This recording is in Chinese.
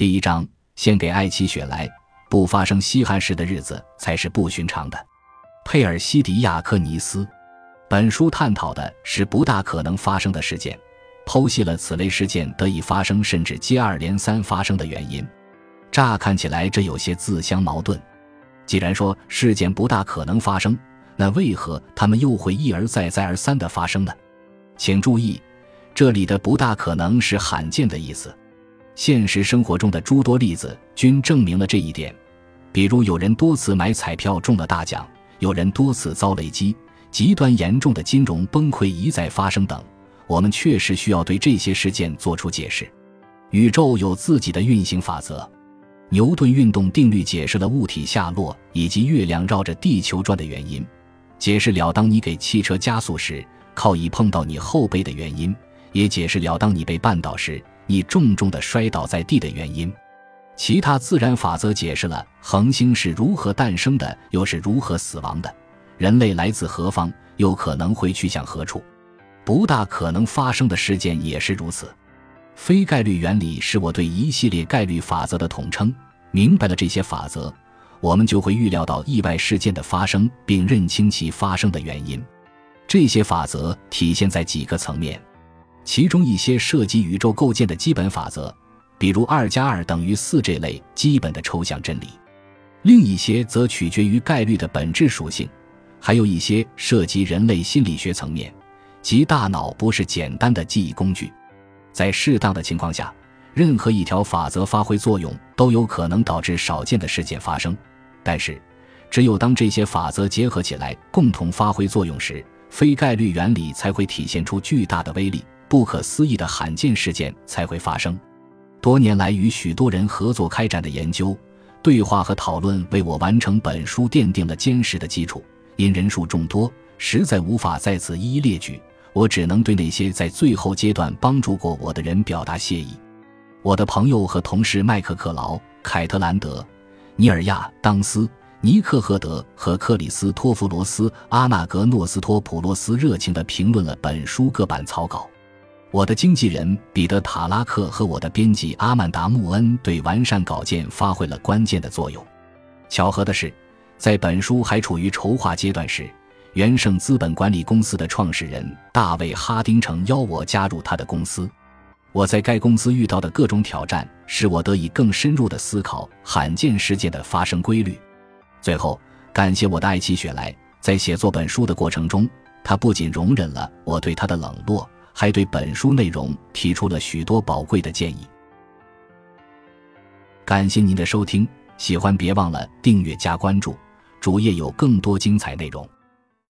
第一章献给爱妻雪莱。不发生稀罕事的日子才是不寻常的。佩尔西迪亚克尼斯。本书探讨的是不大可能发生的事件，剖析了此类事件得以发生甚至接二连三发生的原因。乍看起来，这有些自相矛盾。既然说事件不大可能发生，那为何他们又会一而再、再而三地发生呢？请注意，这里的“不大可能”是罕见的意思。现实生活中的诸多例子均证明了这一点，比如有人多次买彩票中了大奖，有人多次遭雷击。极端严重的金融崩溃一再发生等，我们确实需要对这些事件做出解释。宇宙有自己的运行法则，牛顿运动定律解释了物体下落以及月亮绕着地球转的原因，解释了当你给汽车加速时靠椅碰到你后背的原因，也解释了当你被绊倒时你重重的摔倒在地的原因。其他自然法则解释了恒星是如何诞生的，又是如何死亡的。人类来自何方，又可能会去向何处？不大可能发生的事件也是如此。非概率原理是我对一系列概率法则的统称。明白了这些法则，我们就会预料到意外事件的发生，并认清其发生的原因。这些法则体现在几个层面，其中一些涉及宇宙构建的基本法则，比如二加二等于四这类基本的抽象真理；另一些则取决于概率的本质属性。还有一些涉及人类心理学层面，即大脑不是简单的记忆工具，在适当的情况下，任何一条法则发挥作用都有可能导致少见的事件发生。但是，只有当这些法则结合起来共同发挥作用时，非概率原理才会体现出巨大的威力，不可思议的罕见事件才会发生。多年来与许多人合作开展的研究、对话和讨论，为我完成本书奠定了坚实的基础。因人数众多，实在无法在此一一列举。我只能对那些在最后阶段帮助过我的人表达谢意。我的朋友和同事麦克克劳、凯特兰德、尼尔亚当斯、尼克赫德和克里斯托弗罗斯、阿纳格诺斯托普洛斯热情地评论了本书各版草稿。我的经纪人彼得塔拉克和我的编辑阿曼达穆恩对完善稿件发挥了关键的作用。巧合的是。在本书还处于筹划阶段时，元盛资本管理公司的创始人大卫·哈丁城邀我加入他的公司。我在该公司遇到的各种挑战，使我得以更深入地思考罕见事件的发生规律。最后，感谢我的爱妻雪莱，在写作本书的过程中，她不仅容忍了我对她的冷落，还对本书内容提出了许多宝贵的建议。感谢您的收听，喜欢别忘了订阅加关注。主页有更多精彩内容。